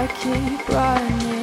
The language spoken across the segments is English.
I keep running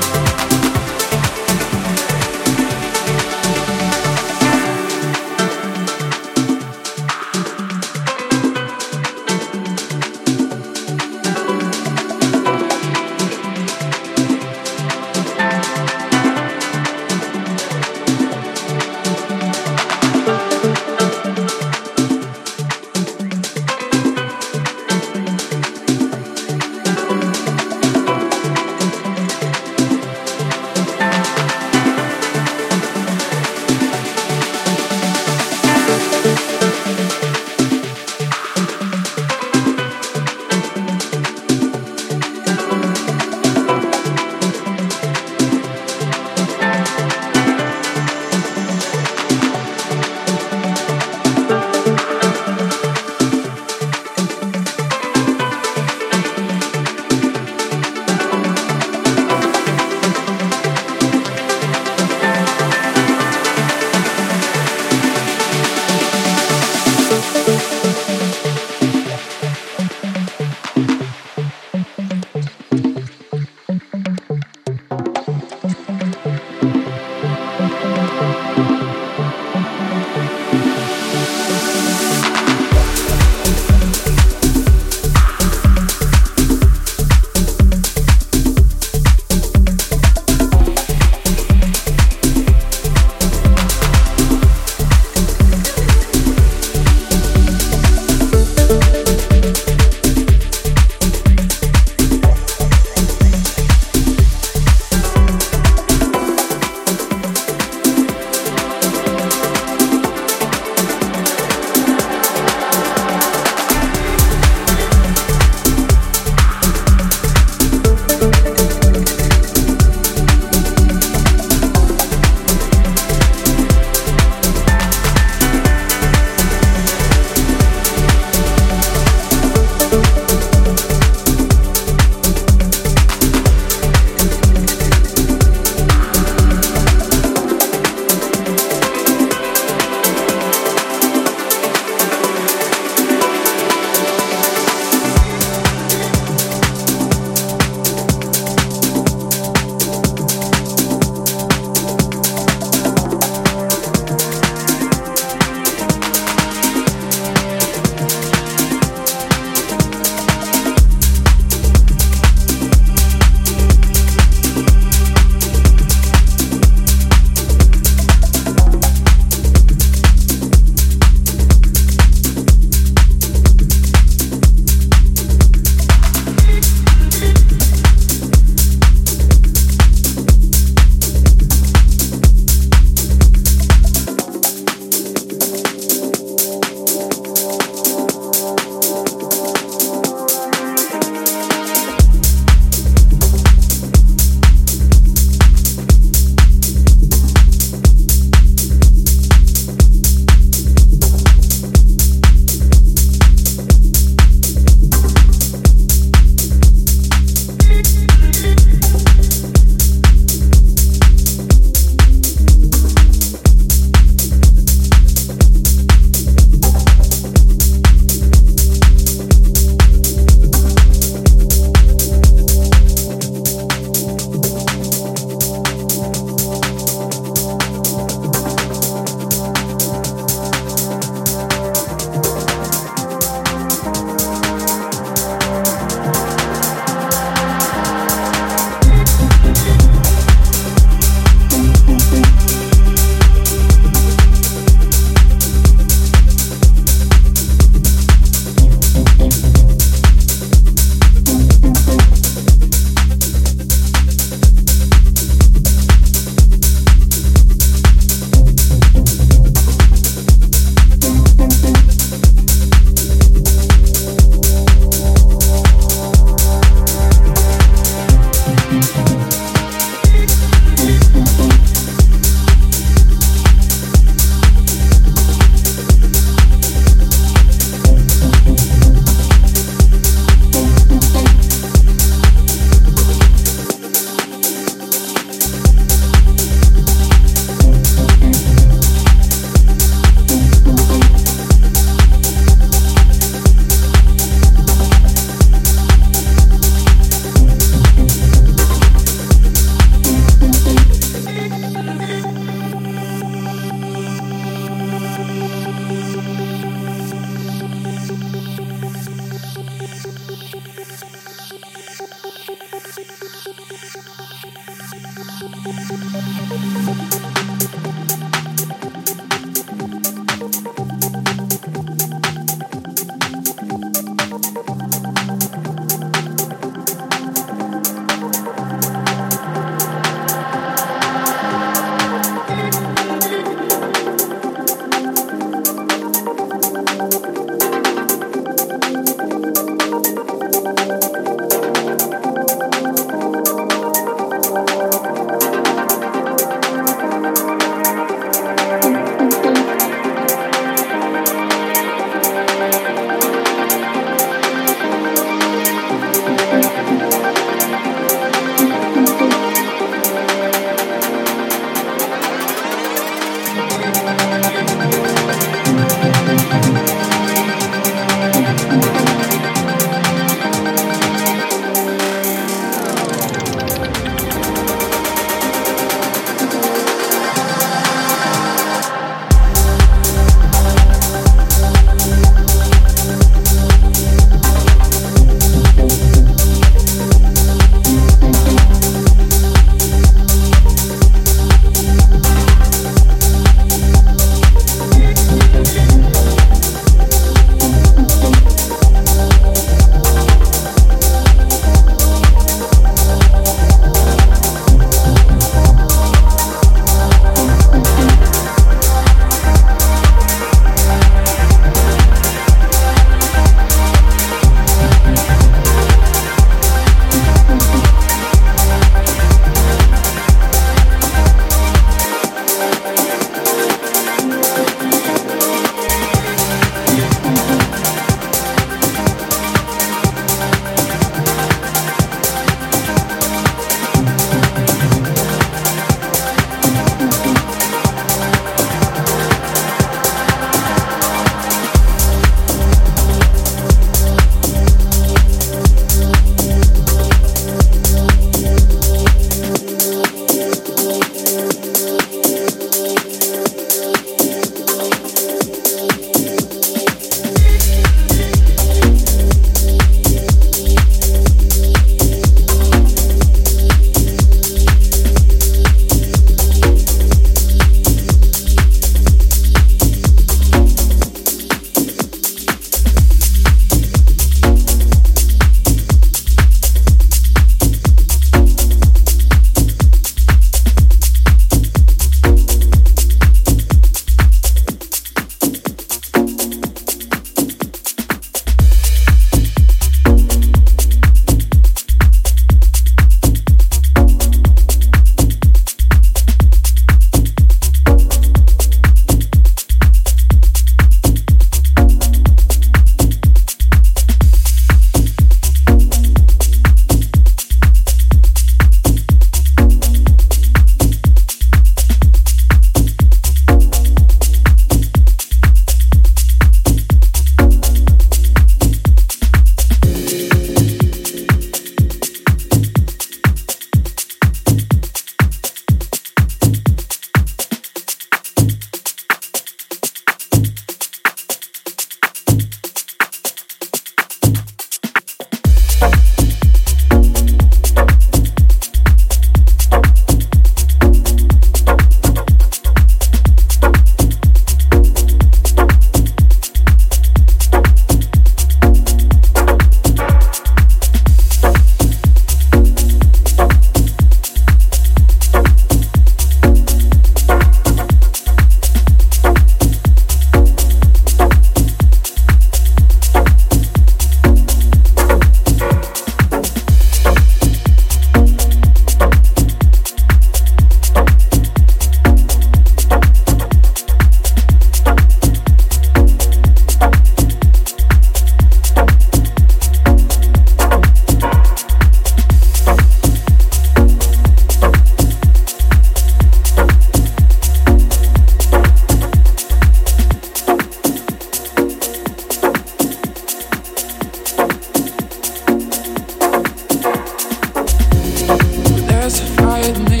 There's a fire in me